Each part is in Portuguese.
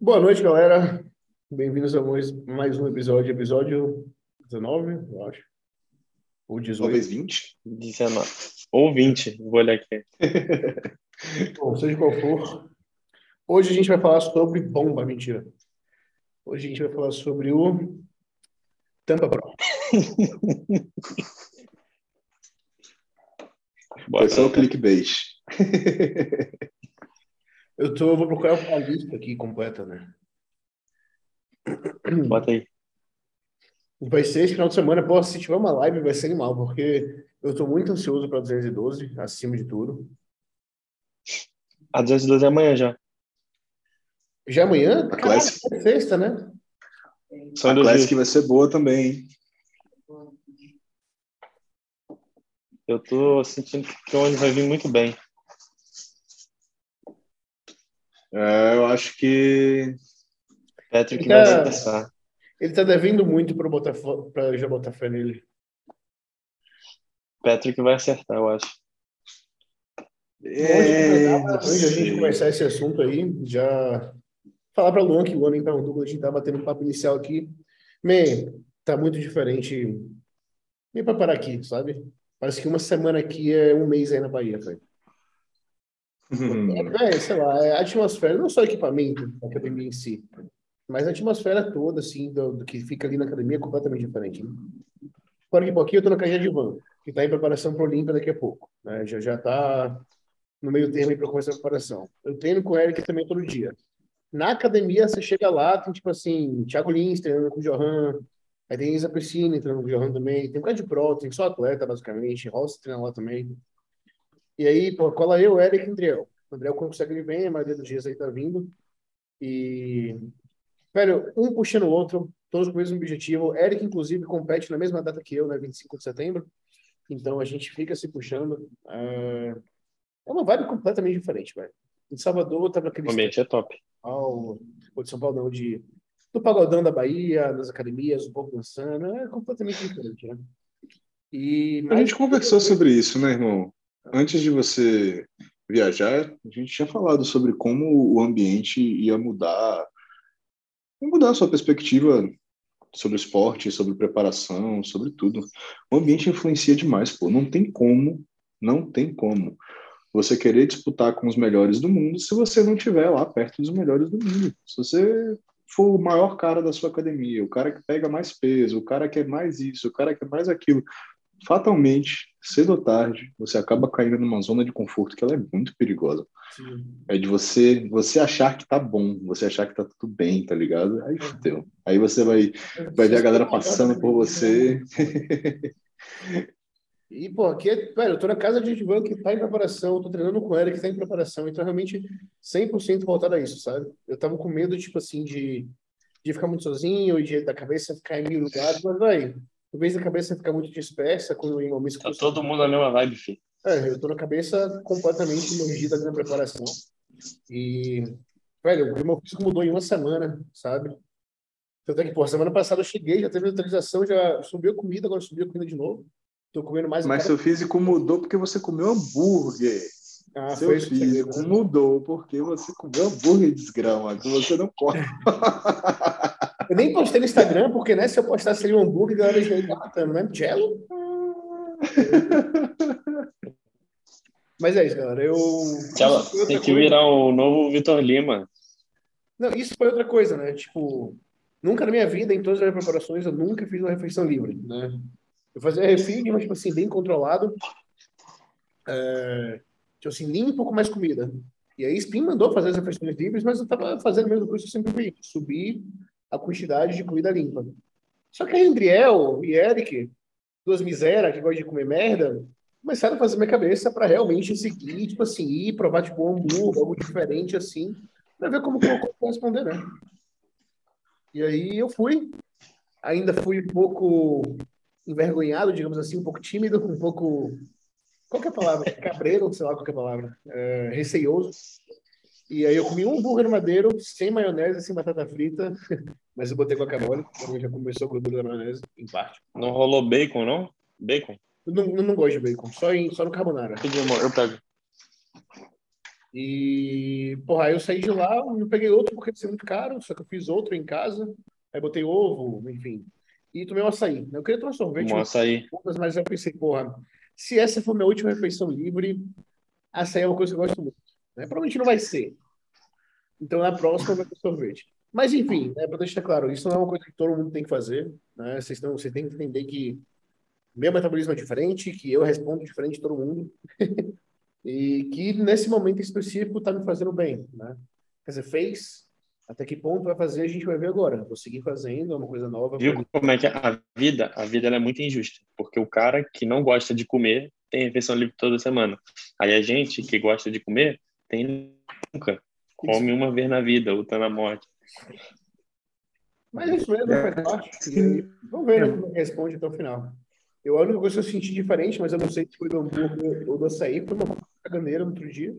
Boa noite, galera. Bem-vindos a mais, um episódio, episódio 19, eu acho. Ou 18. Talvez 20. 19. Ou 20, vou olhar aqui. Bom, seja qual for. Hoje a gente vai falar sobre bomba, mentira. Hoje a gente vai falar sobre o Tampa Pro. Foi só o clickbait. Eu tô, vou procurar a lista aqui completa, né? Bota aí. Vai ser esse final de semana. Pô, se tiver uma live, vai ser animal, porque eu tô muito ansioso para 212, acima de tudo. A 212 é amanhã já. Já é amanhã? A Caralho, Classic. é sexta, né? São A Classic dias. vai ser boa também, hein? Eu tô sentindo que o ônibus vai vir muito bem. É, eu acho que. Patrick Então- vai se testar. Ele tá devendo muito para botar fo- pra já botar fé nele. Patrick vai acertar, eu acho. É, Antes da gente começar esse assunto aí, já falar para Luan que o ano em Pernambuco a gente tá batendo um papo inicial aqui. Man, tá muito diferente. Nem para parar aqui, sabe? Parece que uma semana aqui é um mês aí na Bahia, velho. É, sei lá, é a atmosfera, não só o equipamento da academia em si, mas a atmosfera toda, assim, do, do que fica ali na academia é completamente diferente. Né? Fora que pouquinho eu tô na caixinha de van, que tá em preparação para o Olímpia daqui a pouco. Né? Já já tá no meio termo para começar a preparação. Eu treino com o Eric também todo dia. Na academia, você chega lá, tem tipo assim, Thiago Lins treinando com o Johan, aí tem Isa Piscine treinando com o Johan também, tem um cara de pro, tem só atleta, basicamente, Rossi treina lá também. E aí, pô, cola eu, Eric e Andriel. O Andriel consegue vir bem, a maioria dos dias aí tá vindo. E, velho, um puxando o outro, todos com o mesmo objetivo. Eric, inclusive, compete na mesma data que eu, né, 25 de setembro. Então a gente fica se puxando. É é uma vibe completamente diferente, velho. Em Salvador, tava aquele O ambiente é top. ao ou de São Paulo, não, de do pagodão da Bahia, nas academias, um pouco dançando, é completamente diferente, né? E A gente conversou sobre isso, né, irmão? Antes de você viajar, a gente tinha falado sobre como o ambiente ia mudar, ia mudar a sua perspectiva sobre esporte, sobre preparação, sobre tudo. O ambiente influencia demais, pô. Não tem como, não tem como você querer disputar com os melhores do mundo se você não estiver lá perto dos melhores do mundo. Se você for o maior cara da sua academia, o cara que pega mais peso, o cara que é mais isso, o cara que é mais aquilo, fatalmente, cedo ou tarde, você acaba caindo numa zona de conforto que ela é muito perigosa. Sim. É de você você achar que tá bom, você achar que tá tudo bem, tá ligado? Aí fudeu. Aí você vai, vai ver a galera passando por você. E, pô, aqui, é, velho, eu tô na casa de Edvan que tá em preparação, eu tô treinando com Eric que tá em preparação, então realmente 100% voltado a isso, sabe? Eu tava com medo, tipo assim, de, de ficar muito sozinho, e de da cabeça ficar em mil lugares, mas, vai, em vez da cabeça ficar muito dispersa, quando em momentos Tá todo mundo na mesma vibe, filho. É, eu tô na cabeça completamente imergida na preparação. E, velho, o meu físico mudou em uma semana, sabe? Tanto é que, pô, semana passada eu cheguei, já teve neutralização, já subiu a comida, agora subiu a comida de novo. Tô comendo mais Mas cara- seu físico mudou porque você comeu hambúrguer. Ah, seu físico mudou porque você comeu hambúrguer desgrama, que você não come. Eu nem postei no Instagram, porque, né, se eu postasse ali um hambúrguer, a galera já ia matando, né? Jello? Mas é isso, galera. Eu. Tchau, tem que coisa. virar o novo Vitor Lima. Não, isso foi outra coisa, né? Tipo, nunca na minha vida, em todas as preparações, eu nunca fiz uma refeição livre, né? Eu fazia refeed, mas, tipo assim, bem controlado. É, tipo assim, limpo com mais comida. E aí, Spin mandou fazer as refeições livres, mas eu tava fazendo a mesma coisa que eu sempre fiz. Subir a quantidade de comida limpa. Só que aí, Andriel e Eric, duas miséria que gostam de comer merda, começaram a fazer minha cabeça para realmente seguir, tipo assim, ir provar, tipo, um hambúrguer, algo diferente, assim, para ver como que eu vou responder, né? E aí eu fui. Ainda fui um pouco envergonhado, digamos assim, um pouco tímido, um pouco. Qual é a palavra? Cabreiro, sei lá qual é a palavra. É, receioso. E aí eu comi um hambúrguer madeiro, sem maionese, sem batata frita, mas eu botei guacamole, então já começou a gordura da maionese, em parte. Não rolou bacon, não? Bacon? Eu não, eu não gosto de bacon, só, em, só no carbonara. Eu pego. E, porra, aí eu saí de lá, eu peguei outro porque ia ser muito caro, só que eu fiz outro em casa, aí botei ovo, enfim. E tomei um açaí. Eu queria tomar sorvete, Um açaí. mas eu pensei, porra, se essa for minha última refeição livre, açaí é uma coisa que eu gosto muito. Né? Provavelmente não vai ser. Então, na próxima vai ter sorvete. Mas, enfim, né, para deixar claro, isso não é uma coisa que todo mundo tem que fazer. Né? Vocês, têm, que entender que meu metabolismo é diferente, que eu respondo diferente de todo mundo. e que nesse momento específico está me fazendo bem. Né? Quer dizer, fez, até que ponto vai fazer, a gente vai ver agora. Vou seguir fazendo, é uma coisa nova. Viu como é que a vida, a vida é muito injusta, porque o cara que não gosta de comer tem refeição livre toda semana. Aí a gente que gosta de comer tem nunca. Come uma vez na vida, outra na morte. Mas isso mesmo aí, vamos ver né, como é responde até o final. Eu, a única coisa que eu senti diferente, mas eu não sei se foi do hambúrguer ou do açaí, foi uma caganeira no outro dia.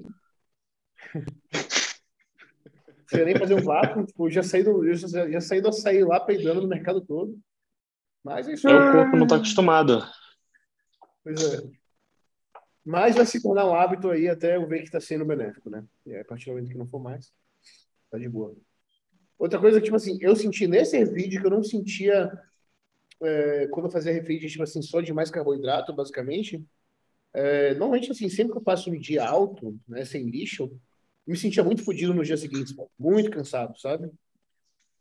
Sem nem fazer um vácuo, tipo, já saí do, já, já saí do açaí lá peidando no mercado todo. Mas é isso É, o corpo não está acostumado. Pois é. Mas vai se tornar um hábito aí até eu ver que está sendo benéfico, né? E aí, a partir do momento que não for mais, tá de boa. Outra coisa tipo assim, eu senti nesse refeed que eu não sentia é, quando eu fazia refeed, tipo assim, só de mais carboidrato, basicamente. É, normalmente, assim, sempre que eu passo um dia alto, né, sem lixo, me sentia muito fodido no dia seguinte, muito cansado, sabe?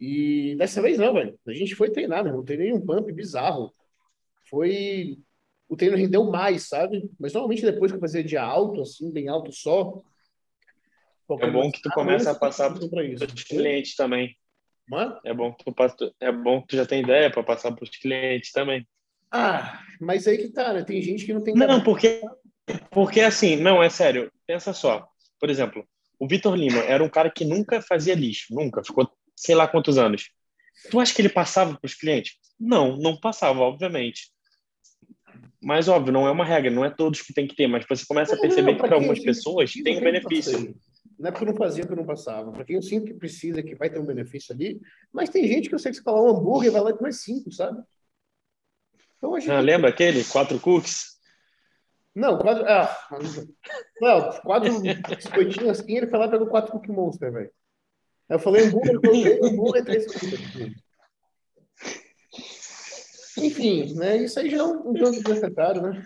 E dessa vez não, velho. A gente foi treinar, meu irmão. Treinei um pump bizarro. Foi o treino rendeu mais, sabe? Mas normalmente depois que eu fazia dia alto, assim, bem alto só. É bom que tu começa a passar para isso. os clientes também. Mano? É bom que tu passa, é bom que tu já tem ideia para passar para os clientes também. Ah, mas aí que tá, né? Tem gente que não tem. Não, porque porque assim, não é sério. Pensa só. Por exemplo, o Vitor Lima era um cara que nunca fazia lixo, nunca ficou sei lá quantos anos. Tu acha que ele passava para os clientes? Não, não passava, obviamente. Mas, óbvio, não é uma regra, não é todos que tem que ter, mas você começa a perceber que para algumas pessoas tem um benefício. Não é porque eu não fazia que eu não passava. Para quem eu sinto que precisa, que vai ter um benefício ali, mas tem gente que eu sei que você falar um hambúrguer vai lá e comer cinco, sabe? Então, gente... ah, lembra aquele? Quatro cookies? Não, quatro. Ah, não, quatro biscoitinhos assim, ele foi lá e pegou quatro cookie monster, velho. Eu falei hambúrguer, eu falei hambúrguer, três cookies. Enfim, né? Isso aí já é um jogo desnecessário, né?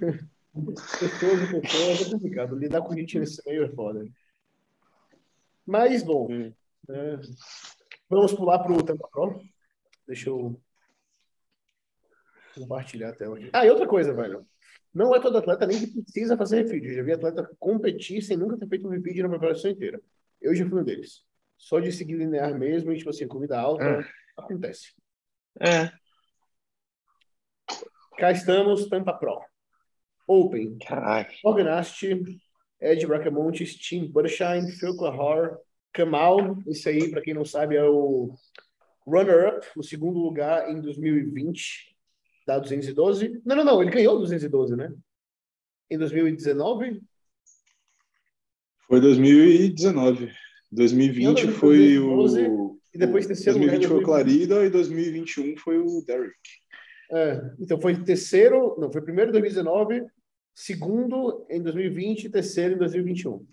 Pessoas e pessoas é complicado. Lidar com gente nesse meio é foda. Mas, bom, hum. é, vamos pular para o Tampa Pro. Deixa eu compartilhar a tela aqui. Ah, e outra coisa, velho. Não é todo atleta nem que precisa fazer refeed. Eu já vi atleta competir sem nunca ter feito um refeed na preparação inteira. Eu já fui um deles. Só de seguir linear mesmo e, tipo assim, comida alta, é. acontece. É. Cá estamos, Tampa Pro. Open. Caralho. Organast, Ed Bracamontes, Tim Buttershine, Phil Clahor, Kamal, esse aí, para quem não sabe, é o runner-up, o segundo lugar em 2020, da 212. Não, não, não, ele ganhou 212, né? Em 2019? Foi 2019. 2020 foi o. E depois terceiro 2020 foi o Clarida e 2021 foi o Derek. É, então foi terceiro, não, foi primeiro em 2019, segundo em 2020 e terceiro em 2021.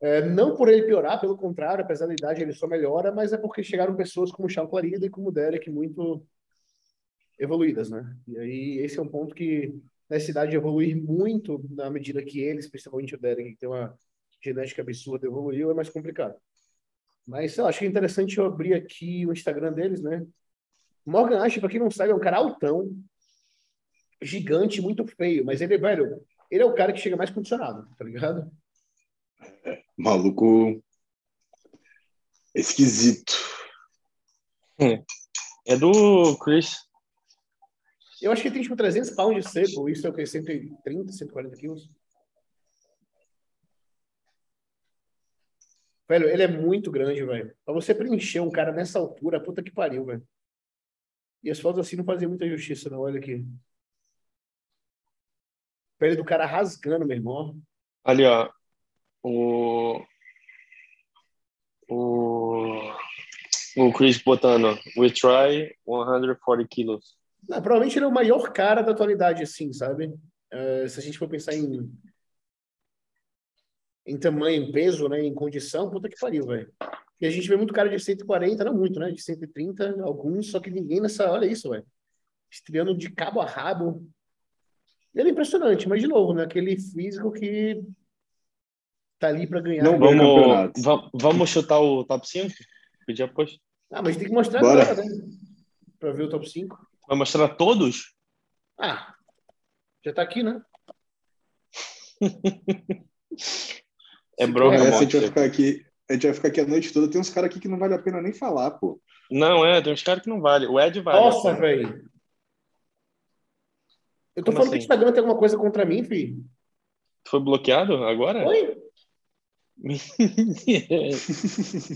É, não por ele piorar, pelo contrário, apesar da idade ele só melhora, mas é porque chegaram pessoas como o Charles Clarida e como Derek muito evoluídas, né? E aí esse é um ponto que nessa idade evoluir muito na medida que eles, principalmente o Derek, que tem uma genética absurda, evoluiu, é mais complicado. Mas, lá, acho que é interessante eu abrir aqui o Instagram deles, né? Morgan Ash, pra quem não sabe, é um cara altão, gigante, muito feio, mas ele, velho, ele é o cara que chega mais condicionado, tá ligado? Maluco esquisito. É do Chris. Eu acho que ele tem tipo 300 pounds de sebo, isso é o que? 130, 140 quilos? Velho, ele é muito grande, velho. Pra você preencher um cara nessa altura, puta que pariu, velho. E as fotos assim não faziam muita justiça, não. Olha aqui. Pele do cara rasgando, meu irmão. Ali, ó. O. O. O Chris botando. We try 140 quilos. Não, provavelmente ele é o maior cara da atualidade, assim, sabe? Uh, se a gente for pensar em em tamanho, em peso, né? Em condição, puta que pariu, velho. E a gente vê muito cara de 140, não muito, né? De 130, alguns, só que ninguém nessa. Olha isso, velho. Estreando de cabo a rabo. Ele é impressionante, mas de novo, né? Aquele físico que tá ali para ganhar. Não Vamos, va- vamos chutar o top 5? Pedir aposto. Ah, mas tem que mostrar Bora. agora, né? Pra ver o top 5. Vai mostrar todos? Ah, já tá aqui, né? É bronca, quiser, Essa a gente vai ficar aqui. A gente vai ficar aqui a noite toda. Tem uns caras aqui que não vale a pena nem falar, pô. Não, é, tem uns caras que não vale. O Ed vale. Nossa, velho. Eu tô Como falando que o assim? Instagram tem alguma coisa contra mim, filho. Foi bloqueado agora? Oi?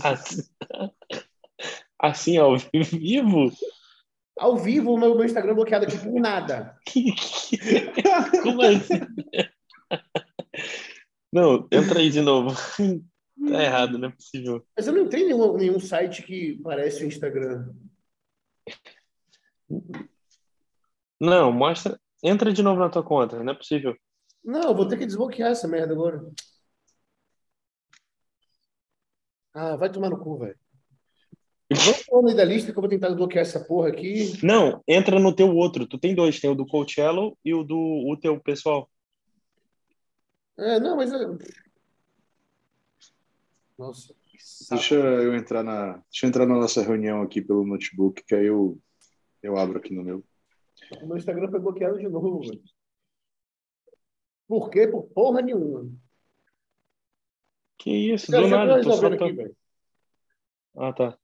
assim, assim, ao vivo? Ao vivo, o meu, meu Instagram bloqueado aqui por nada. Como assim? Não, entra aí de novo. Tá errado, não é possível. Mas eu não entrei em nenhum, nenhum site que parece o Instagram. Não, mostra. Entra de novo na tua conta, não é possível. Não, eu vou ter que desbloquear essa merda agora. Ah, vai tomar no cu, velho. Vamos falando aí da lista que eu vou tentar desbloquear essa porra aqui. Não, entra no teu outro. Tu tem dois, tem o do Coachello e o do o teu pessoal. É, não, mas. eu- Nossa, que saco. Deixa eu entrar na, deixa eu entrar na nossa reunião aqui pelo notebook, que aí eu, eu abro aqui no meu. O meu Instagram foi bloqueado de novo, velho. Por quê? Por porra nenhuma. Que isso, Cara, do tô nada. Tu só tá... aqui, velho. Ah, tá.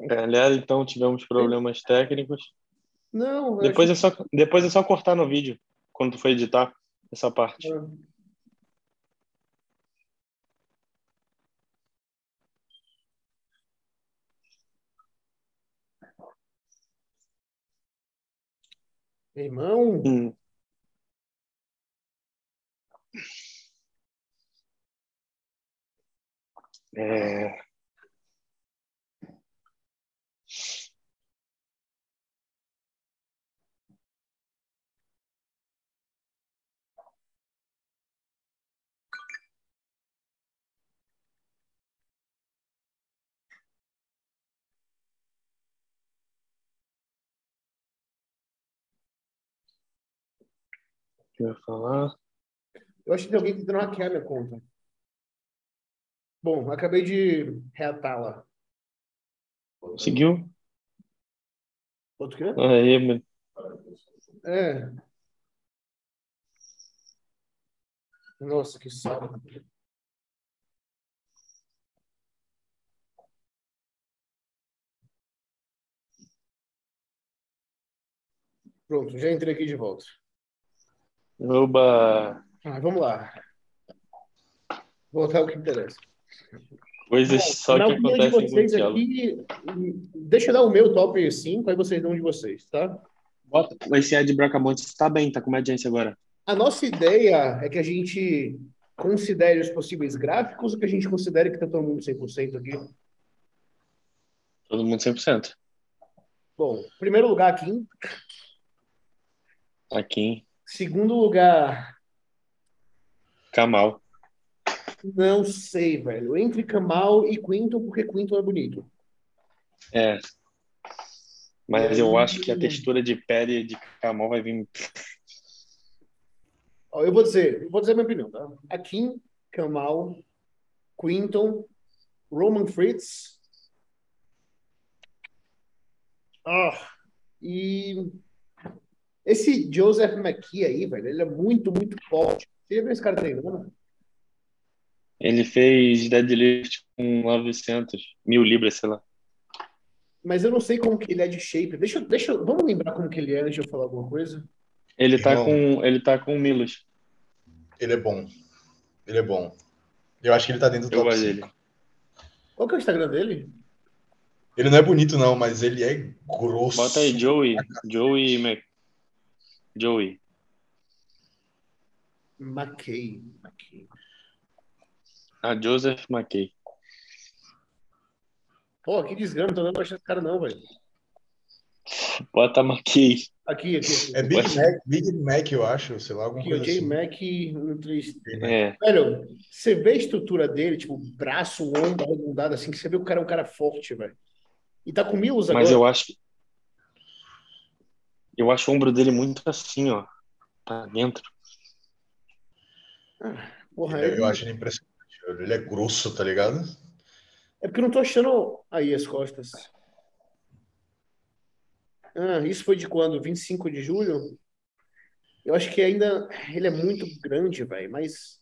Galera, então tivemos problemas técnicos. Não, Depois é só, depois é só cortar no vídeo, quando tu for editar essa parte. Irmão, Hum. É, que eu ia falar? eu acho que tem alguém tentando hackear minha conta. Bom, acabei de reatá-la. Conseguiu? Outro quê? Aí, mano. É. Nossa, que saco. Pronto, já entrei aqui de volta. Oba! Ah, vamos lá. Voltar ao que interessa. Coisas só que de acontecem o vocês aqui, deixa eu dar o meu top 5, aí vocês dão de vocês, tá? Bota, esse Ed Bracamontes tá bem, tá com uma audiência agora. A nossa ideia é que a gente considere os possíveis gráficos ou que a gente considere que tá todo mundo 100% aqui? Todo mundo 100%. Bom, primeiro lugar aqui. Aqui, Segundo lugar, Kamal. não sei, velho. Entre Kamal e Quinton, porque Quinton é bonito. É. Mas eu acho que a textura de pele de Kamal vai vir. Ó, eu vou dizer, eu vou dizer a minha opinião, tá? Akin, Kamal, Quinton, Roman Fritz. Ah, e esse Joseph McKee aí, velho, ele é muito, muito forte. Você já viu esse cara treinando? Ele fez deadlift com 900 mil libras, sei lá. Mas eu não sei como que ele é de shape. Deixa, eu- deixa, vamos lembrar como que ele é antes de eu falar alguma coisa? Ele tá com, ele tá com Milos. Ele é bom. Ele é bom. Eu acho que ele tá dentro do Eu top gosto 5. dele. Qual que é o Instagram dele? Ele não é bonito, não, mas ele é grosso. Bota aí, Joey. Joey Mac. Joey. McKay. McKay. A Joseph McKay. Pô, que desgrama, não tô dando pra achar esse cara não, velho. Bota McKay. Aqui, aqui. aqui. É Big Mac, Big Mac, eu acho, sei lá, alguma Aqui, o coisa J assim. Mac no 3. É, Velho, você vê a estrutura dele, tipo, braço, ombro arredondado, assim, que você vê que o cara é um cara forte, velho. E tá com Mills agora. mas eu acho. Eu acho o ombro dele muito assim, ó. Pra dentro. Porra, Eu, ele- eu acho ele impressionante. Ele é grosso, tá ligado? É porque eu não tô achando aí as costas. Ah, isso foi de quando? 25 de julho? Eu acho que ainda ele é muito grande, velho, mas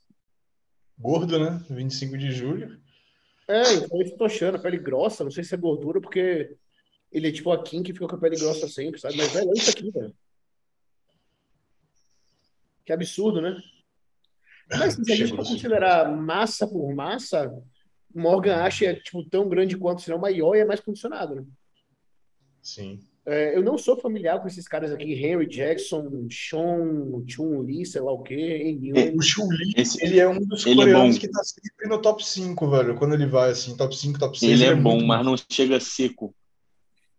Gordo, né? 25 de julho. é, então isso eu tô achando, pele grossa, não sei se é gordura, porque ele é tipo a Kim que fica com a pele grossa sempre, sabe? Mas velho, olha isso aqui, velho. Que absurdo, né? Mas se a gente for Chegou. considerar massa por massa, Morgan Ash é tipo tão grande quanto, se não maior e é mais condicionado, né? Sim. É, eu não sou familiar com esses caras aqui, Henry Jackson, Sean, Chun Li, sei lá o quê, Enyun. O Chun-Li, Esse, ele é um dos Ele é coreanos bom. que tá sempre no top 5, velho. Quando ele vai assim, top 5, top 6, ele é bom, muito mas não chega seco.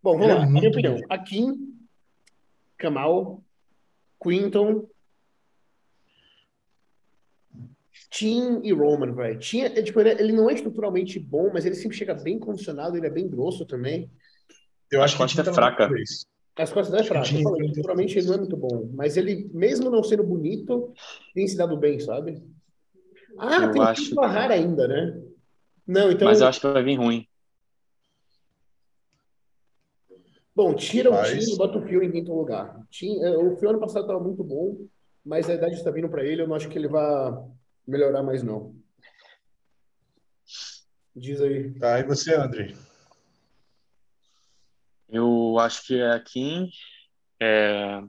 Bom, vamos é lá, minha opinião. bom. Akin, Kamal, Quinton, Tim e Roman, velho. Tim, é, tipo, ele, ele não é estruturalmente bom, mas ele sempre chega bem condicionado, ele é bem grosso também. Eu A acho que é tá no fraca. As costas não é eu falei, tem- estruturalmente ele não é muito bom, mas ele, mesmo não sendo bonito, tem se dado bem, sabe? Ah, Eu tem o acho Tim Bahar ainda, né? Não, então... Mas eu acho que vai vir ruim. Bom, tira o Mas- Tim e bota o Fio em quinto lugar. Eh, o Fio ano passado estava muito bom, mas a idade está vindo para ele, eu não acho que ele vai melhorar mais, não. Diz aí. Tá, e você, André? Eu acho que é a Kim, é,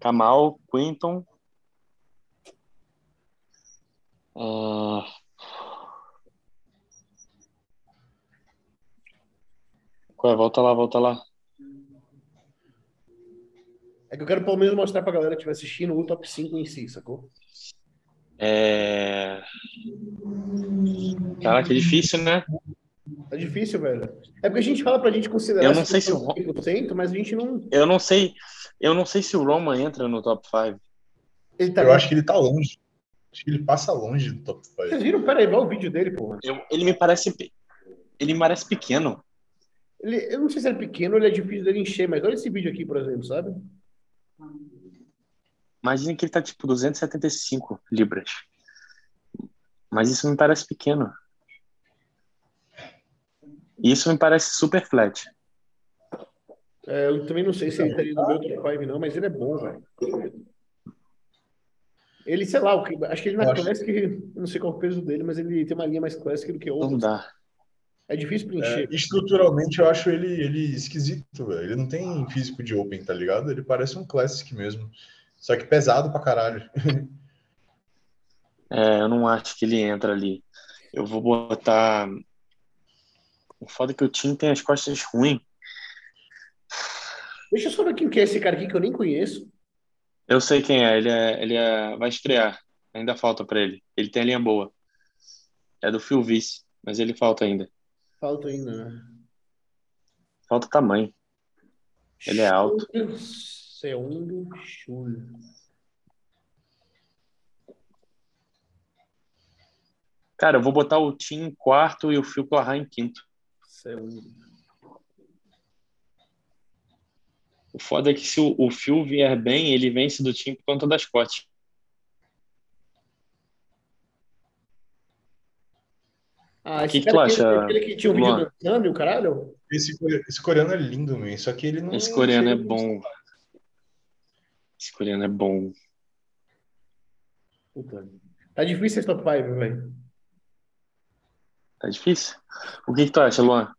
Kamal, Quinton. ah, Qual é? Volta lá, volta lá. É que eu quero pelo menos mostrar pra galera que estiver assistindo o top 5 em si, sacou? É... Caraca, é difícil, né? Tá difícil, velho. É porque a gente fala pra gente considerar Eu não sei se o Ro- 100%, mas a gente não. Eu não sei, eu não sei se o Roman entra no top 5. Ele tá Eu acho que ele tá longe. Acho que ele passa longe do top 5. Vocês viram? Pera aí, vai o vídeo dele, porra. Eu- ele me parece, ele me parece pequeno. Ele, eu não sei se ele é pequeno ou ele é difícil dele encher, mas olha esse vídeo aqui, por exemplo, sabe? Imagina que ele tá tipo 275 libras. Mas isso me parece pequeno. Isso me parece super flat. É, eu também não sei se ele estaria no meu top 5, não, mas ele é bom, velho. Ele, sei lá, acho que ele na acho- Classic, eu não sei qual é o peso dele, mas ele tem uma linha mais Classic do que Não outros. dá. É difícil É, preencher. estruturalmente, eu acho ele, ele esquisito, velho. Ele não tem físico de Open, tá ligado? Ele parece um Classic mesmo. Só que pesado pra caralho. É, eu não acho que ele entra ali. Eu vou botar. O foda é que o Tim tem as costas ruins. Deixa eu só ver que é esse cara aqui que eu nem conheço. Eu sei quem é. Ele, é, ele é, vai estrear. Ainda falta pra ele. Ele tem a linha boa. É do Phil Vice, mas ele falta ainda. Falta ainda, né? Falta tamanho. Ele é alto. Seung Chul. Cara, eu vou botar o Tim em quarto e o Phil Clarrar em quinto. Seung. O foda é que se o, o Phil vier bem, ele vence do Tim por conta das cotes. Ah, esse Que que cara tu acha, aquele que tinha um vídeo dançando e o caralho? Esse, esse coreano é lindo, man. Só que ele não. Esse coreano é bom. Esse coreano é bom. Puta. Tá difícil esse top 5, velho. Tá difícil? O que, que tu acha, Luan?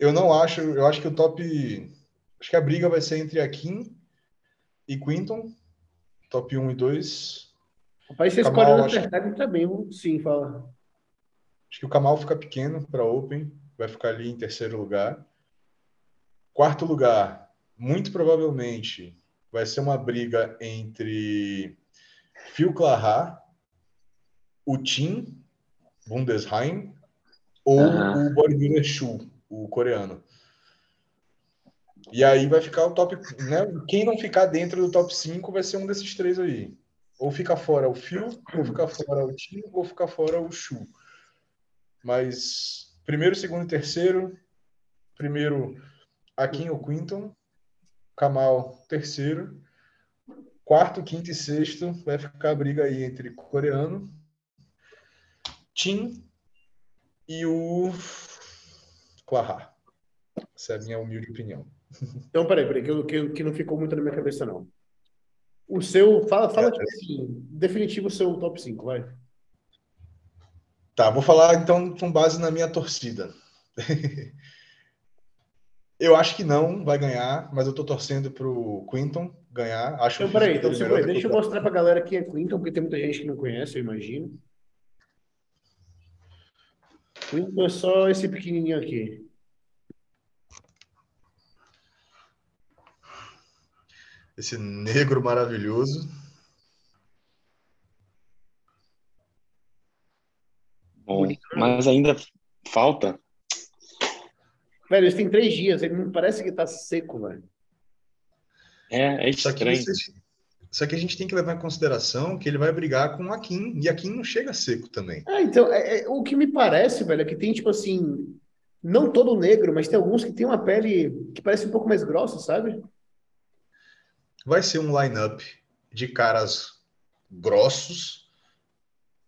Eu não acho. Eu acho que o top. Acho que a briga vai ser entre a Kim e Quinton. Top 1 e 2. Rapaz, coreano acho- acertar, viu? sim, fala. Acho que o Kamal fica pequeno para Open, vai ficar ali em terceiro lugar. Quarto lugar, muito provavelmente, vai ser uma briga entre Phil Clarrar, o Tim Bundesheim ou o Borgura Shu, o coreano. E aí vai ficar o top. Né? Quem não ficar dentro do top 5 vai ser um desses três aí. Ou fica fora o Phil, ou fica fora o Tim, ou fica fora o Chu. Mas primeiro, segundo terceiro. Primeiro, Akin ou Quinton. Kamal, terceiro. Quarto, quinto e sexto vai ficar a briga aí entre coreano, Tim e o Clahar. Essa é a minha humilde opinião. Então, peraí, peraí, que, que, que não ficou muito na minha cabeça, não. O seu, fala, fala é, tipo assim, definitivo o seu top 5, vai. Tá, vou falar então com base na minha torcida. eu acho que não vai ganhar, mas eu tô torcendo pro Quinton ganhar. Acho então, peraí, então, segura aí. Deixa eu mostrar pra galera quem é Quinton, porque tem muita gente que não conhece, eu imagino. Quinton é só esse pequenininho aqui. Esse negro maravilhoso. Bom, mas ainda falta. Velho, eles têm três dias, ele não parece que tá seco, velho. É, é estranho. Só que, só que a gente tem que levar em consideração que ele vai brigar com o Akin, e Akin não chega seco também. É, então, é, é, o que me parece, velho, é que tem, tipo assim, não todo negro, mas tem alguns que tem uma pele que parece um pouco mais grossa, sabe? Vai ser um line-up de caras grossos,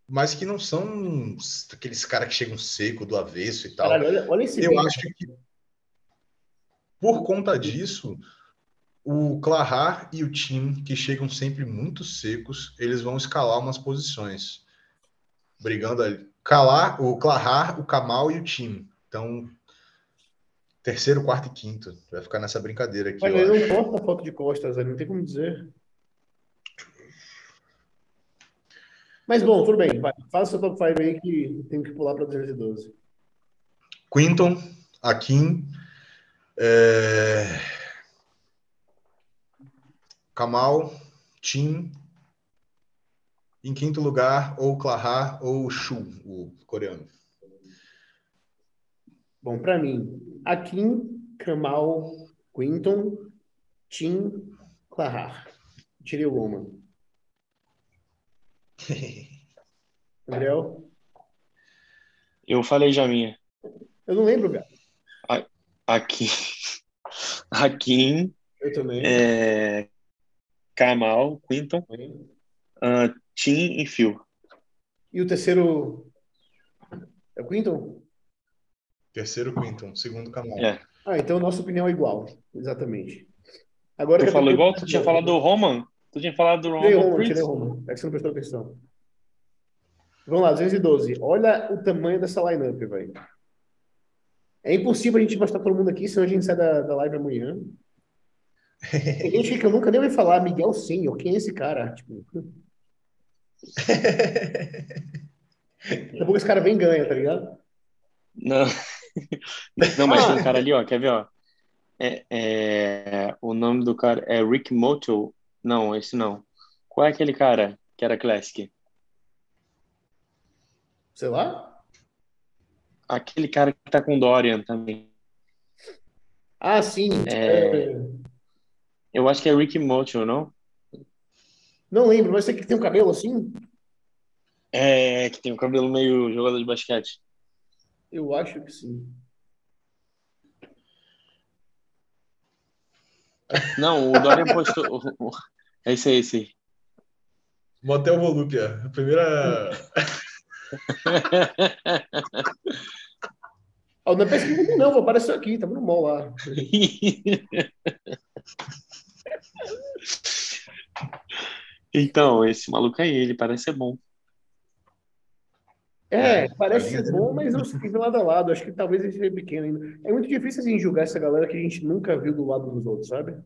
mas que não são aqueles caras que chegam seco do avesso e tal. Caralho, olha, olha esse Eu vídeo. acho que por conta disso, o Clahar e o Tim, que chegam sempre muito secos, eles vão escalar umas posições. Brigando ali. Calar, o Clahar, o Kamal e o Tim. Então, Terceiro, quarto e quinto. Vai ficar nessa brincadeira aqui. Mas ele não posta foto de costas, não tem como dizer. Mas bom, tudo bem. Vai. Faça seu top 5 aí que tem que pular para 212. Quinton, Akin, é... Kamal, Tim. Em quinto lugar, ou Clahar ou Shu, o coreano. Bom, para mim, Akin, Kamal, Quinton, Tim, Clahar. Tirei o Roman. Gabriel? Eu falei já minha. Eu não lembro, cara. Aqui. Akin. Eu também. É... Kamal, Quinton. Uh, Tim e Phil. E o terceiro. É o Quinton? Terceiro Quinton, segundo Kamal. É. Ah, então nossa opinião é igual. Exatamente. Agora tu falou igual? Tu tinha falado do Roman? Tu tinha falado do Roman? Roman, tirei Roman. É que você não prestou atenção. Vamos lá, 212. Olha o tamanho dessa lineup, velho. É impossível a gente mostrar todo mundo aqui, senão a gente sai da, da live amanhã. Tem gente que eu nunca nem ouvi falar, Miguel Senhor, quem é esse cara? Tipo... Daqui a pouco esse cara vem e ganha, tá ligado? Não. Não, mas tem um cara ali, ó, quer ver, ó? É, é, o nome do cara é Rick Moto. Não, esse não. Qual é aquele cara que era Classic? Sei lá. Aquele cara que tá com Dorian também. Ah, sim. É... é... Eu acho que é Rick Moto, não? Não lembro, mas você que tem um cabelo assim? É, que tem um cabelo meio jogador de basquete. Eu acho que sim. Não, o Dorian postou. É esse aí, esse aí. Motel Volúpia. A primeira. oh, não é pesquisa não, apareceu aqui, tava no mall lá. então, esse maluco aí, ele parece ser bom. É, é parece ser bom, mas eu fiquei lado a lado. Acho que talvez ele seja pequeno ainda. É muito difícil assim, julgar essa galera que a gente nunca viu do lado dos outros, sabe?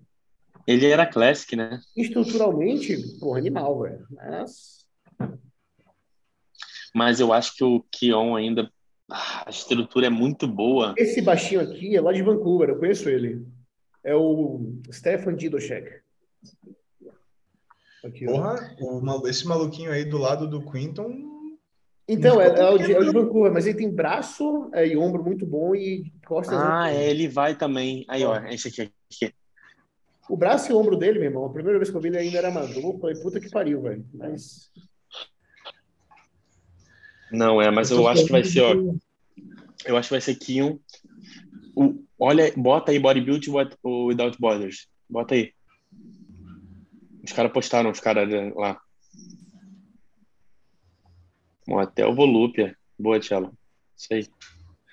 Ele era classic, né? Estruturalmente, porra, animal, velho. Mas... mas eu acho que o Kion ainda. Ah, a estrutura é muito boa. Esse baixinho aqui é lá de Vancouver, eu conheço ele. É o Stefan Didoshek. Aqui, Porra, o, esse maluquinho aí do lado do Quinton então, é, é, o de, é, o de, Vancouver, mas ele tem braço é, e ombro muito bom e costas. Ah, é, ele vai também. Aí, ó, esse aqui. O braço e o ombro dele, meu irmão, a primeira vez que eu vi ele ainda era amador, falei, puta que pariu, velho. Mas. Não, é, mas eu acho que vai ser, ó. Eu acho que vai ser Kion. O, olha, bota aí Bodybuild ou Without Borders. Bota aí. Os caras postaram, os caras lá. Bom, até o Volúpia. Boa, Tchelo. Isso aí.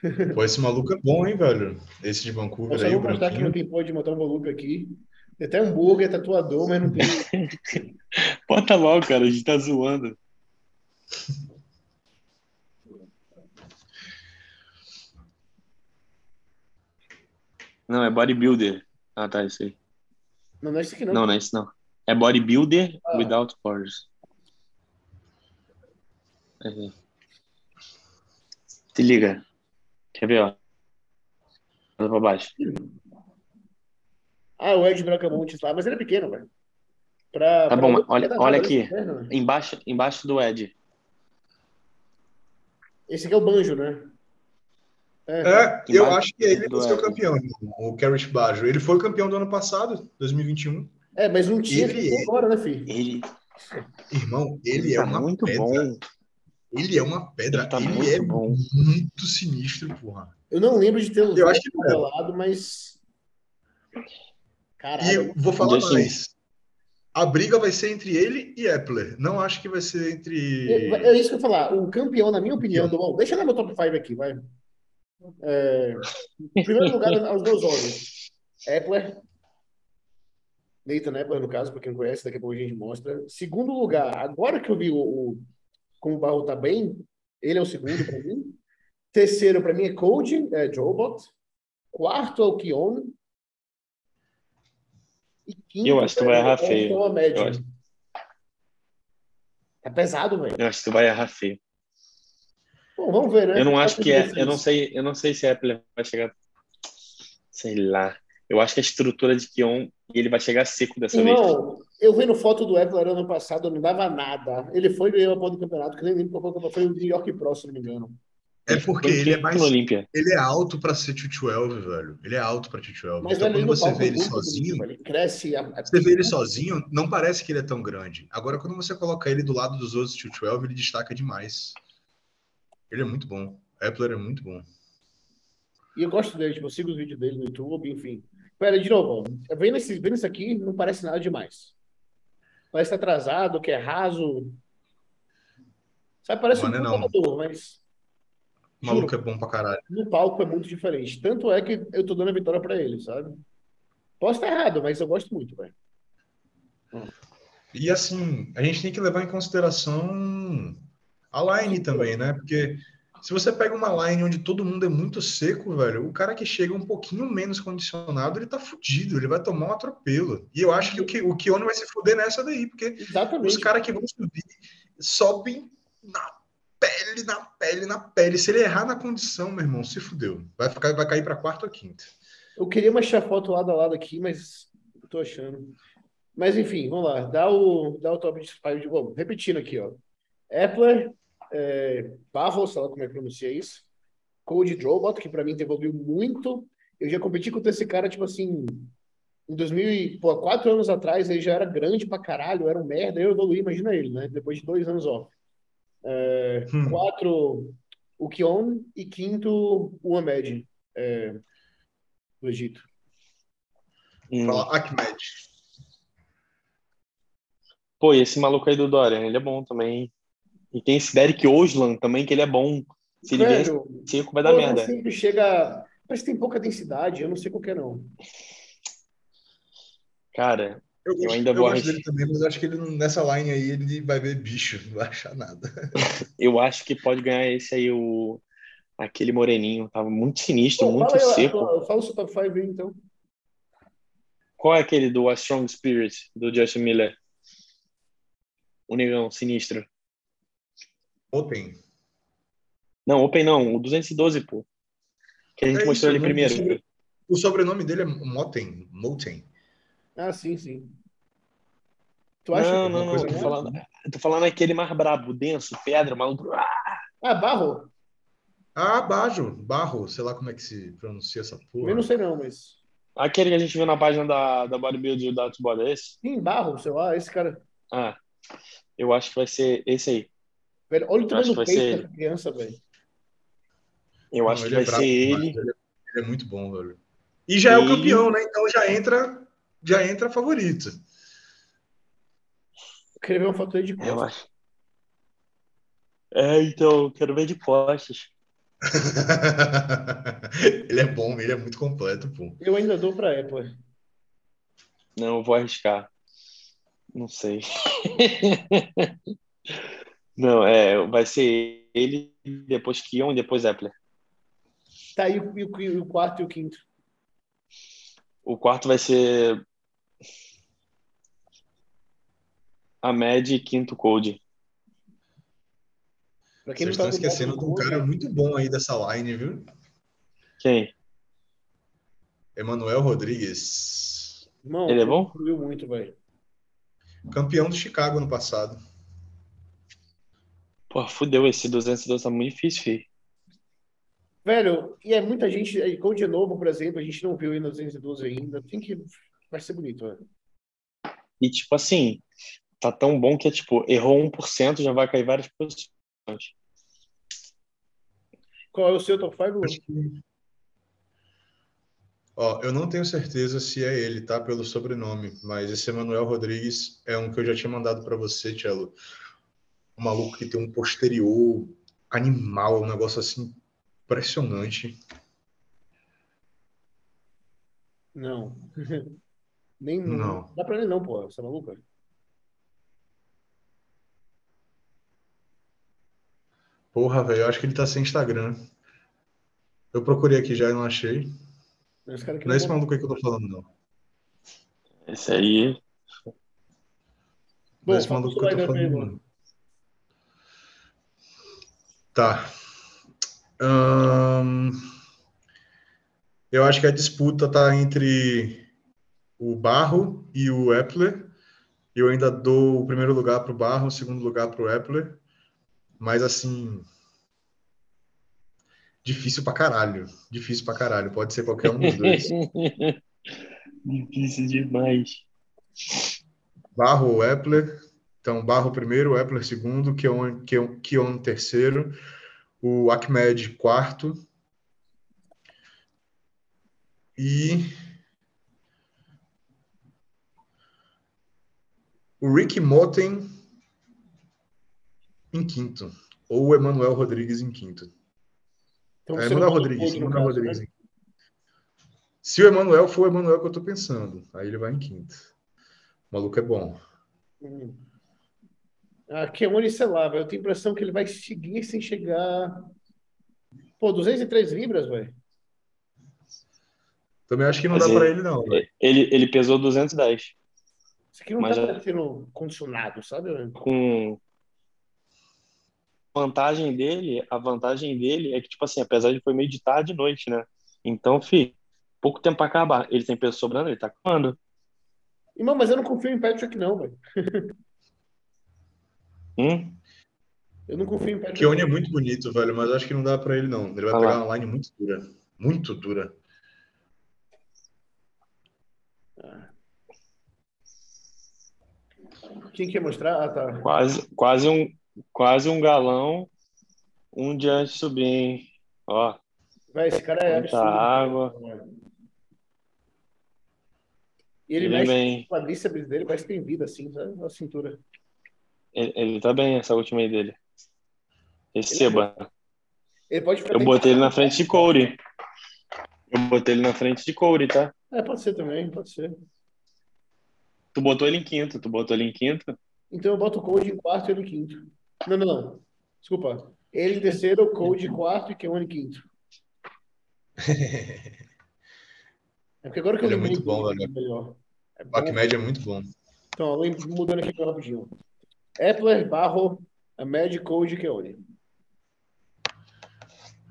Pô, esse maluco é bom, hein, velho? Esse de Vancouver Eu só aí, o vou mostrar que branquinho. não tem pó de botar um Volúpia aqui. Tem até hambúrguer, tatuador, mas não tem. Bota mal, cara. A gente tá zoando. Não, é bodybuilder. Ah, tá, isso aí. Não, não é isso aqui não. Não, não é isso não. É bodybuilder Ah. without borders. É. Se liga. Quer ver, ó? Anda pra baixo. Ah, o Ed Bracamontes lá, mas ele é pequeno, velho. Pra, Tá pra- bom, olha- pra- olha pra- aqui. velho. Embaixo, embaixo do Ed. Esse aqui é o Banjo, né? É. É, eu Embaixo acho que ele vai ser o campeão, o Carrot Bajo. Ele foi o campeão do ano passado, 2021. É, mas não tinha Ele é- agora, né, filho? Ele, Irmão, ele é tá uma muito pedra. bom. Ele é uma pedra. Ele tá ele muito é bom. muito sinistro, porra. Eu não lembro de ter Eu acho que é. mas. E Caralho. eu vou falar Justin. mais. A briga vai ser entre ele e Epler. Não acho que vai ser entre. É é isso que eu ia falar. O campeão, na minha opinião, do bom, deixa eu dar meu top 5 aqui, vai. É, em primeiro lugar, aos meus olhos, Epler. Nathan Epler, no caso, para quem não conhece, daqui a pouco a gente mostra. Segundo lugar, agora que eu vi o, o- como o Barro tá bem, ele é o segundo para mim. Terceiro, para mim, é Code, é Jobot. Quarto é o Kion. E quinto, Eu acho que tu vai é errar o feio. Eu acho. É pesado, velho. Eu acho que tu vai errar feio. Bom, vamos ver, né? Eu não acho que é. Eu não sei, eu não sei se a Apple vai chegar. Sei lá. Eu acho que a estrutura de Kion ele vai chegar seco dessa vez. Eu vendo foto do Eckler ano passado, não dava nada. Ele foi e ganhou a porra do campeonato, que nem lembro qual foi, o- foi o New York Pro, se não me engano. É porque ele é mais. no Olímpia. Ele é alto pra ser 212, velho. Ele é alto pra 212. Mas então, ele quando você vê é ele sozinho, ele cresce. A, você vê ele sozinho, não parece que ele é tão grande. Agora, quando você coloca ele do lado dos outros 212, ele destaca demais. Ele é muito bom. Epler é muito bom. E eu gosto dele, tipo, eu sigo os vídeos dele no YouTube, enfim. Pera, de novo, vendo, esse, vendo isso aqui, não parece nada demais. Parece que tá atrasado, que é raso. Sabe, parece Não, um não computador, mas O maluco é bom pra caralho. no palco é muito diferente. Tanto é que eu tô dando a vitória pra ele, sabe? Posso estar errado, mas eu gosto muito, velho. E assim, a gente tem que levar em consideração a line também, né? Porque se você pega uma line onde todo mundo é muito seco, velho, o cara que chega um pouquinho menos condicionado, ele tá fudido, ele vai tomar um atropelo. E eu acho que o, Ki- o Kiono vai se fuder nessa daí, porque Exatamente. os caras que vão subir sobem na pele, na pele, na pele. Se ele errar na condição, meu irmão, se fudeu. Vai, ficar, vai cair pra quarta ou quinta. Eu queria a foto lado a lado aqui, mas tô achando. Mas enfim, vamos lá. Dá o, dá o top de de bom. Repetindo aqui, ó. Epler, é, Barros, sei lá como é que pronuncia isso. Code Drobot, que pra mim evoluiu muito. Eu já competi contra esse cara, tipo assim, em 2000, e- pô, quatro anos atrás, ele já era grande pra caralho, era um merda. Eu evoluí, imagina ele, né? Depois de dois anos off. É, Hum. Quatro, o Kion. E quinto, o Ahmed, é, do Egito. Hum. Fala Ahmed. Pô, e esse maluco aí do Dorian, ele é bom também. E tem esse Derek Oslan também, que ele é bom. Se ele vier seco, vai dar pô, merda. sempre chega. Parece que tem pouca densidade, eu não sei qual que é, não. Cara, Eu, gosto, ainda eu vou gosto dele também, mas eu acho que ele nessa line aí ele vai ver bicho, não vai achar nada. eu acho que pode ganhar esse aí, o... aquele moreninho. Tava muito sinistro, Pô, muito fala seco. fala, fala o seu top 5 aí, então. Qual é aquele do A Strong Spirit, do Justin Miller? O negão, sinistro. Open. Não, Open não, o 212, pô. Que a gente É mostrou isso, ali não- primeiro. O sobrenome dele é Moten. Moten. Ah, sim, sim. Tu acha Não, que não, é não. coisa Tô falando, tô falando aquele mais brabo, denso, pedra, maluco. Ah, Barro? Ah, Bajo. Barro. Sei lá como é que se pronuncia essa porra. Eu não sei não, mas. Aquele que a gente viu na página da, da Bodybuild da Tubode, é esse? Sim, Barro, sei lá, esse cara. Ah, eu acho que vai ser esse aí. Velho, olha o tamanho do que vai peito dessa criança, velho. Eu Não, acho que ele vai é brabo ser ele. Ele é, ele é muito bom, velho. E já é o campeão, né? Então já entra, já entra favorito. Eu queria ver uma foto dele de Eu costas. acho. É, então, eu quero ver de costas. ele é bom, ele é muito completo, pô. Eu ainda dou pra Apple. Não, eu vou arriscar. Não sei. Não, é, vai ser ele, depois Kion e depois Epler. Tá aí o, o, o quarto e o quinto. O quarto vai ser a Med e quinto Code. Pra quem Vocês não estão tá esquecendo de um cara muito bom aí dessa line, viu? Quem? Emanuel Rodrigues. Irmão, Ele é bom? Muito, velho. Campeão do Chicago no passado. Pô, fudeu, esse 212 tá muito difícil, filho. Velho, e é muita gente. aí, Code novo, por exemplo, a gente não viu no 212 ainda. Tem que. Vai ser bonito, velho. E, tipo assim, tá tão bom que é, tipo, errou 1%, já vai cair várias posições. Qual é o seu top 5? Acho que- Ó, eu não tenho certeza se é ele, tá? Pelo sobrenome, mas esse Emanuel Rodrigues é um que eu já tinha mandado pra você, Tchelo. Um maluco que tem um posterior animal, um negócio assim impressionante. Não. Nem Não. Dá pra ler, não, pô. Você é maluco? Porra, velho, eu acho que ele tá sem Instagram. Eu procurei aqui já e não achei. Esse cara aqui Não é esse maluco aí que eu tô falando, não. Esse aí, Não Bom, é esse maluco que eu tô falando, não. Tá. Ahn, eu acho que a disputa tá entre o Barro e o Epler. Eu ainda dou o primeiro lugar pro Barro, o segundo lugar pro Epler. Mas assim. Difícil pra caralho. Difícil pra caralho. Pode ser qualquer um dos dois. difícil demais. Barro ou Epler. Então, Barro primeiro, Epler segundo, Keon, Keon, Keon terceiro, o Ahmed quarto. E o Rick Moten em quinto. Ou o Emanuel Rodrigues em quinto. Então É, Emanuel Rodrigues. Emanuel caso, Rodrigues. né? Se o Emanuel for o Emanuel que eu tô pensando, aí ele vai em quinto. O maluco é bom. Hum. Ah, Keone, sei lá, velho. Eu tenho a impressão que ele vai seguir sem chegar. Pô, 203 libras, velho. Também acho que não Mas dá ele- pra ele, não. velho. Ele, ele pesou 210. Isso aqui não Mas tá sendo condicionado, sabe? Com vantagem dele, a vantagem dele é que, tipo assim, apesar de foi meio de tarde e noite, né? Então, fi, pouco tempo pra acabar. Ele tem peso sobrando, ele tá acabando. Irmão, mas eu não confio em Patrick, não, velho. Hum? Eu não confio em Patrick. Keone é muito bonito, velho, mas acho que não dá pra ele, não. Ele vai Ah lá. pegar uma line muito dura. Muito dura. Quem quer mostrar? Ah, tá. Quase, quase um, quase um galão, um dia antes de subir, hein? Ó, Vai, esse cara é absurdo. água. E ele, ele mexe bem, o quadríceps dele, parece que tem vida, assim, sabe? Na cintura. Ele, ele tá bem essa última aí dele. Receba. Ele pode Eu botei ele na frente de Corey. Eu botei ele na frente de Corey, tá? É, pode ser também, pode ser. Tu botou ele em quinto, tu botou ele em quinto. Então eu boto o Code em quarto e ele em quinto. Não, não, não. Desculpa. Ele em terceiro, o Code em quarto e Keone em quinto. É porque agora que eu Ele é lembrei muito bom, que velho. melhor. É O bom. É muito bom. Então, eu mudando aqui rapidinho. Epler, Barro, Ahmed, Code Keone.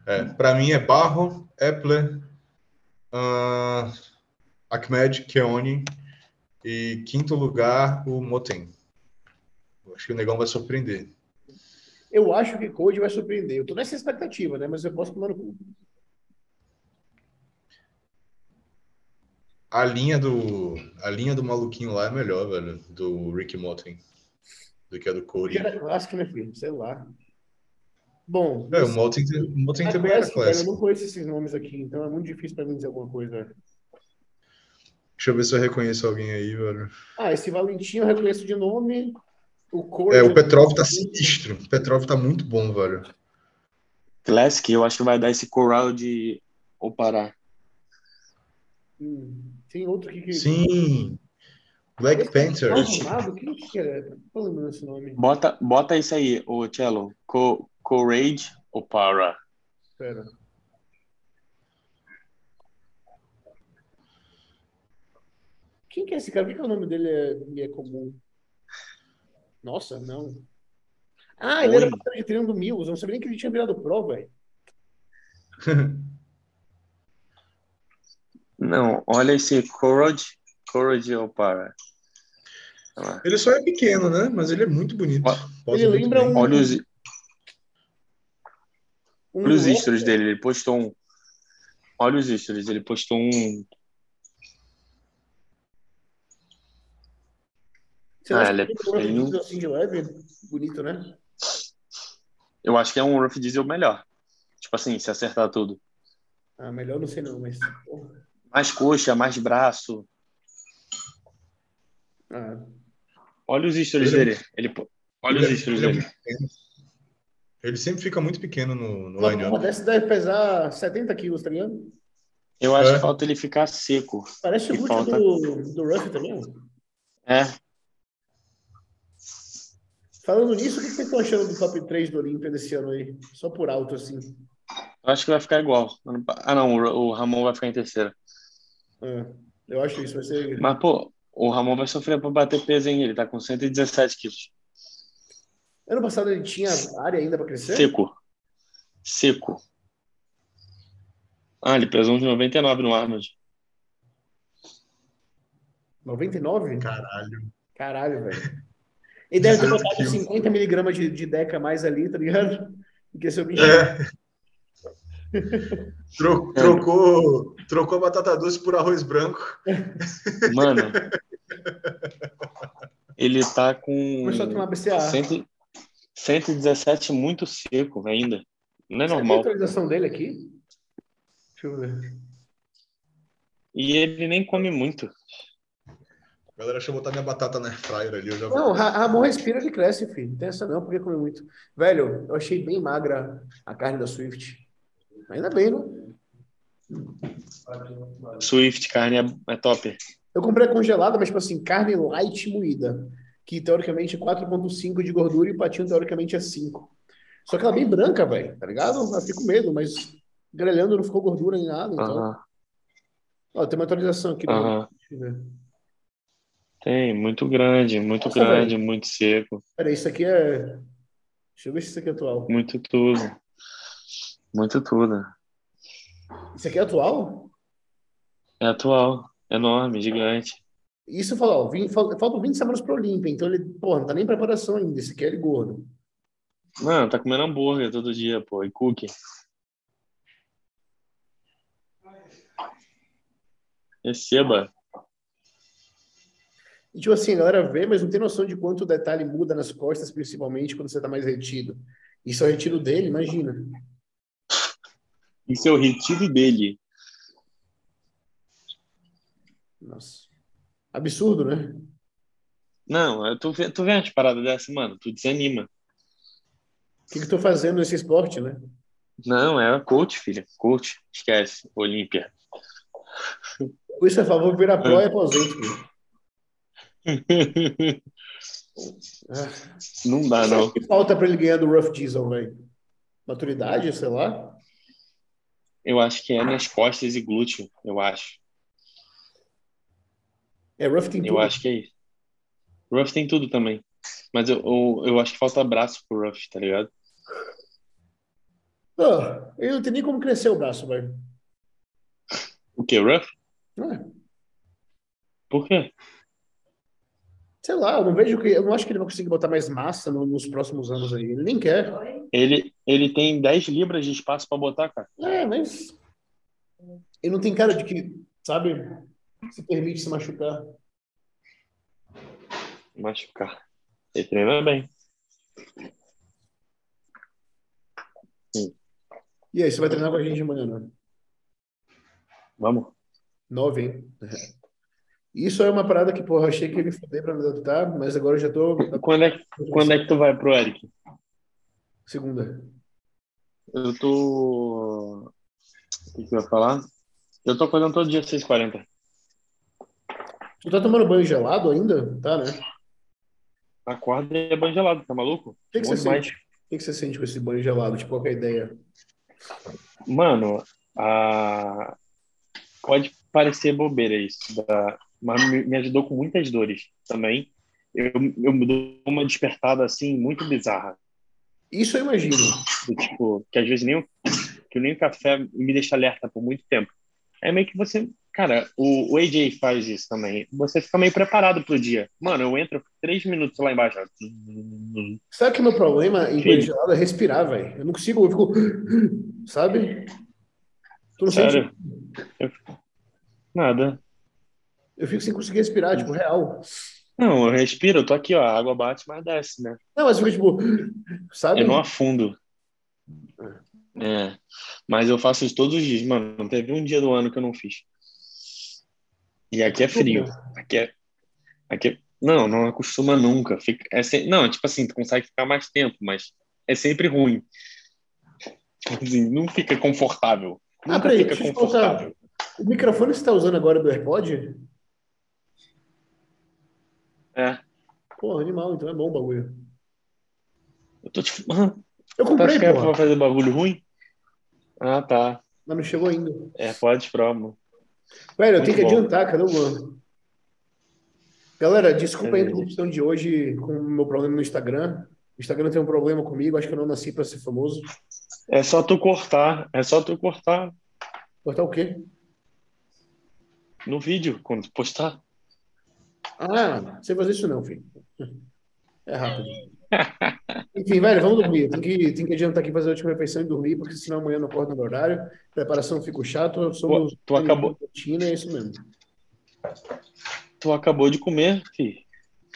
É, pra mim é Barro, Epler, ah, Ahmed, Keone e quinto lugar o Moten. Eu Acho que o negão vai surpreender. Eu acho que Code vai surpreender. Eu tô nessa expectativa, né? Mas eu posso tomar no cu. A linha do a linha do maluquinho lá é melhor, velho, do Rick Motten, do que a do Cody. Era clássico, né, filho? Sei lá. Bom, É, o Motten, o Motten a também era Classic, velho, eu clássico. não conheço esses nomes aqui, então é muito difícil pra mim dizer alguma coisa. Deixa eu ver se eu reconheço alguém aí, velho. Ah, esse Valentim eu reconheço de nome. O Cor. É, o Petrov tá sinistro. O Petrov tá muito bom, velho. Classic, eu acho que vai dar esse coral de Opará. Hum, tem outro aqui que. Sim. Black Esse Panther. Mal arrumado? Quem que é? Não tô lembrando esse nome. Bota, bota isso aí, o Cello. Co Courage Opara. Pera. Quem que é esse cara? Por que, que o nome dele é, é comum? Nossa, não. Ah, ele era Oi. parceiro de treino do Mills. Eu não sabia nem que ele tinha virado pro, velho. Não, olha esse Courage, Courage. Olha lá. Ele só é pequeno, né? Mas ele é muito bonito. Ele muito lembra bem. um- Olha os, Um olha os stories dele, ele postou um. Olha os stories, ele postou um. Você Ah, ele é um feio. assim de leve? Bonito, né? Eu acho que é um Rough Diesel melhor. Tipo assim, se acertar tudo. Ah, melhor não sei não, mas. Mais coxa, mais braço. Ah, Olha os stories Ele é- dele. Ele, olha Ele, os stories ele é dele. Ele sempre fica muito pequeno no, no line-up. dessa deve pesar 70 quilos, tá ligado? Eu acho É. que falta ele ficar seco. Parece o Gucci falta- do, do Ruff também. É, Falando nisso, o que vocês estão achando do top 3 do Olímpia desse ano aí? Só por alto, assim. eu acho que vai ficar igual. Ah, não, o Ramon vai ficar em terceiro. Ah, eu acho isso, vai ser. Mas, pô, o Ramon vai sofrer pra bater peso, hein? Ele tá com 117 quilos. Ano passado ele tinha área ainda pra crescer? Seco. Seco. Ah, ele pesou uns 99 no Arnold. 99? Caralho. Caralho, velho. Ele deve ter 18 botado quilos. 50 miligramas de, de deca a mais ali, tá ligado? Porque seu bicho. É. Tro- trocou, trocou batata doce por arroz branco. Mano, ele tá com Começou a tomar BCA. 100 117 muito seco ainda. Não é Será que a normal. atualização dele aqui? Deixa eu ver. E ele nem come muito. Galera, deixa eu botar minha batata na air fryer ali. Eu já Não, Ra- Ramon respira, ele cresce, filho. Não tem essa não, porque come muito. Velho, eu achei bem magra a carne da Swift. Ainda bem, né? Swift carne é, é top. Eu comprei congelada, mas tipo assim, carne light moída, que teoricamente é 4,5 de gordura e o patinho teoricamente é 5. Só que ela é bem branca, velho, tá ligado? Eu fico com medo, mas grelhando não ficou gordura nem nada, então. Aham, Ó, tem uma atualização aqui. né? eu ver. Tem, muito grande, muito Nossa, grande, muito seco, Peraí, isso aqui é. Deixa eu ver se isso aqui é atual. muito tudo. Muito tudo. Isso aqui é atual? É atual, enorme, gigante. Isso fala, ó, vim- fal- faltam 20 semanas pro Olímpia, então ele, pô, não tá nem em preparação ainda. Esse aqui é ele gordo. Mano, tá comendo hambúrguer todo dia, pô, e cookie. Receba. E, tipo assim, a galera vê, mas não tem noção de quanto o detalhe muda nas costas, principalmente quando você tá mais retido. Isso é o retiro dele, imagina. Isso é o retiro dele. Nossa. Absurdo, né? Não, tô, ve- tu vendo as paradas dessa, mano, tu desanima. O que que tô fazendo nesse esporte, né? Não, é coach, filha. Coach, esquece. Olímpia. Por isso, a favor, de virar pro e aposento. filho. Ah. Não dá, não. O que falta pra ele ganhar do Rough Diesel, velho? Maturidade, sei lá. Eu acho que é nas costas e glúteo, eu acho. É, Rough tem Eu tudo. acho que é isso. Ruff tem tudo também. Mas eu, eu, eu acho que falta braço pro Ruff, tá ligado? Ah, ele não tem nem como crescer o braço, velho. O que, Ruff? Ah, Por quê? sei lá, eu não vejo que. Eu não acho que ele vai conseguir botar mais massa no- nos próximos anos aí. Ele nem quer. Ele, ele tem 10 libras de espaço pra botar, cara. É, mas. Ele não tem cara de que, sabe? Se permite se machucar. Machucar. Ele treina bem. E aí, você vai treinar com a gente de manhã, né? Vamos. Nove, hein? Isso é uma parada que, porra, achei que ele foder pra me adaptar, mas agora eu já tô. Quando é, quando é que tu vai pro Eric? Segunda. Eu tô. O que que eu ia falar? Eu tô acordando todo dia às 6h40. Tu tá tomando banho gelado ainda? Tá, né? O Acorda e é banho gelado, tá maluco? que, que Bom você sente? O que, que você sente com esse banho gelado? Tipo, qual que é a ideia? Mano, a... pode parecer bobeira isso, da- mas me me ajudou com muitas dores também. Eu, eu me dou uma despertada assim muito bizarra, Isso eu imagino. do tipo, que às vezes nem o, que nem o café me deixa alerta por muito tempo. É meio que você, cara, o, o AJ faz isso também. Você fica meio preparado pro dia. Mano, eu entro três minutos lá embaixo. Sabe que o meu problema em é respirar, velho. Eu não consigo, eu fico. Sabe? Tu não sente? Sério? Eu- Nada. Eu fico sem conseguir respirar, tipo, real. Não, eu respiro, eu tô aqui, ó, a água bate, mas desce, né? Não, mas fica tipo. Sabe? Eu não afundo. É, mas eu faço isso todos os dias, mano. Não teve um dia do ano que eu não fiz. E aqui é frio. Aqui é, aqui é- não, não acostuma nunca. Fica, é se- não, tipo assim, tu consegue ficar mais tempo, mas é sempre ruim. Tipo assim, não fica confortável. Ah, Nunca peraí, fica contar. confortável. O microfone que você tá usando agora é do AirPod? É, Pô, animal, então é bom o bagulho. eu tô te. Ah, Eu Tá comprei, porra, vai fazer bagulho ruim? Ah, tá. mas não chegou ainda. É, pode promo. Velho, eu tenho que bom. adiantar, cadê o Luan? Galera, desculpa a É. interrupção de hoje com o meu problema no Instagram. O Instagram tem um problema comigo, acho que eu não nasci pra ser famoso. É só tu cortar, é só tu cortar Cortar o quê? no vídeo quando postar. Ah, não sei fazer isso não, filho. É rápido. Enfim, velho, vamos dormir. Tem que, tem que adiantar aqui fazer a última refeição e dormir, porque senão amanhã não acordo no horário. Preparação fica chato. Somos Tu- tu acabou- rotina, é isso mesmo. Tu acabou de comer, fi.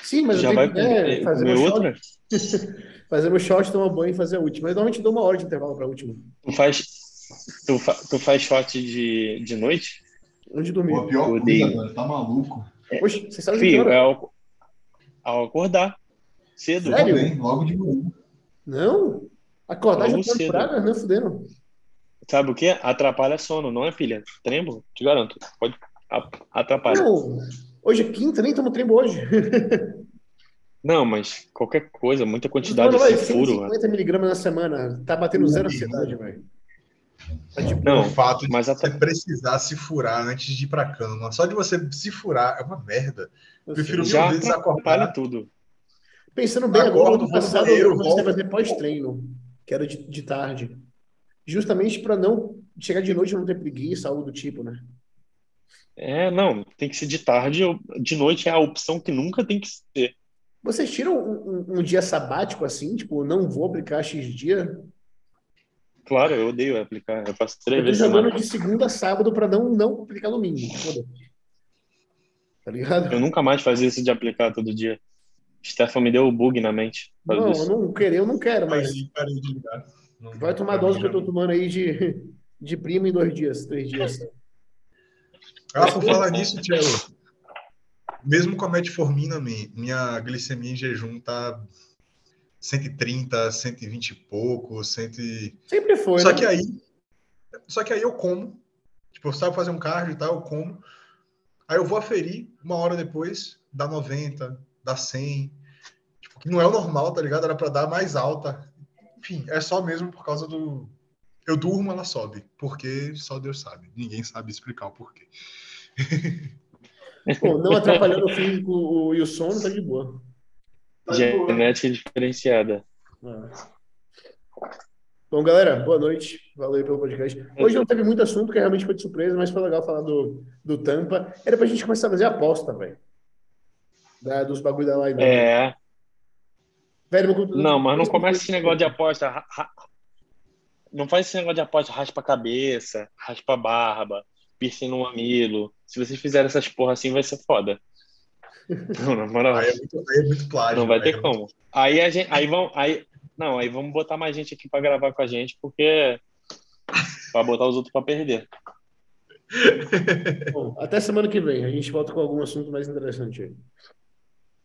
Sim, mas Já eu vai tenho que comer, é, fazer comer outra? fazer meu shot, tomar banho e fazer a última. Mas normalmente dou uma hora de intervalo para a última. Tu faz, tu, fa, tu faz shot de, de noite? Antes de dormir. Pô, pior coisa, velho, tá maluco. Poxa, você sabe que hora? é ao, ao acordar cedo. Sério? Também, logo de manhã. Não. Acordar já Logo tá cedo. praga, não fudendo. Sabe o que? Atrapalha sono, não é pilha. Trembo, te garanto. Pode atrapalha. Não. Hoje é quinta, nem tomo trembo hoje. Não, mas qualquer coisa, muita quantidade assim, furo. 150 miligramas na semana. Tá batendo zero ansiedade, velho. Tá tipo, Não, o fato de mas você atra- precisar se furar antes de ir pra cama. Só de você se furar é uma merda. eu prefiro já mil vezes atrapalha acordar. tudo. Pensando bem, agora, no passado banheiro, eu comecei a fazer pós-treino, que era de, de tarde. Justamente para não chegar de noite e não ter preguiça, algo do tipo, né? É, não, tem que ser de tarde ou de noite é a opção que nunca tem que ser. Vocês tiram um, um- um dia sabático assim, tipo, não vou aplicar X dia? Claro, eu odeio aplicar. Eu faço três Eu tô vezes jogando semana. de segunda a sábado para não, não aplicar domingo. Foda. Tá ligado? Eu nunca mais fazia isso de aplicar todo dia. Stefan me deu o bug na mente. Não, disso. eu não querer, eu não quero, mas Parei, parei de ligar. Não- vai tomar dose que eu tô tomando aí de, de prima em dois dias, três dias. Ah, por falar nisso, Tiago, mesmo com a metformina, mi- minha glicemia em jejum tá 130, 120 e pouco, 100... e- Sempre foi, Só né? que aí, só que aí eu como, tipo, eu saio fazer um cardio e tal, eu como, aí eu vou aferir, uma hora depois, dá 90, dá 100, tipo, que não é o normal, tá ligado? Era pra dar mais alta. Enfim, é só mesmo por causa do... Eu durmo, ela sobe, porque só Deus sabe. Ninguém sabe explicar o porquê. Pô, não atrapalhando o físico o- e o sono, tá de boa. Genética diferenciada. Ah. Bom, galera, boa noite. Valeu pelo podcast. Hoje não teve muito assunto, que realmente foi de surpresa, mas foi legal falar do, do Tampa. Era pra gente começar a fazer aposta, velho. Da- Dos bagulho da live. É, Velho, meu computador- não, mas não começa esse negócio de aposta. Não faz esse negócio de aposta, raspa a cabeça, raspa a barba, piercing no mamilo. Se vocês fizerem essas porra assim, vai ser foda. Não, na moral. Aí é muito, aí é muito plágio. Não vai aí ter é como. Aí a gente, aí vão, aí não, aí vamos botar mais gente aqui para gravar com a gente, porque para botar os outros para perder. Bom, até semana que vem. A gente volta com algum assunto mais interessante aí.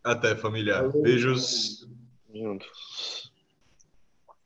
Até, familiar. Falou. Beijos. Juntos.